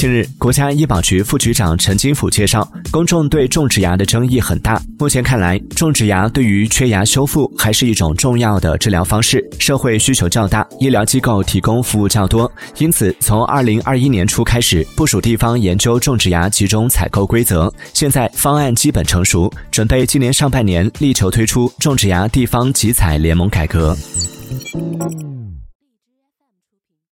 近日，国家医保局副局长陈金甫介绍，公众对种植牙的争议很大。目前看来，种植牙对于缺牙修复还是一种重要的治疗方式，社会需求较大，医疗机构提供服务较多。因此，从二零二一年初开始，部署地方研究种植牙集中采购规则。现在方案基本成熟，准备今年上半年力求推出种植牙地方集采联盟改革。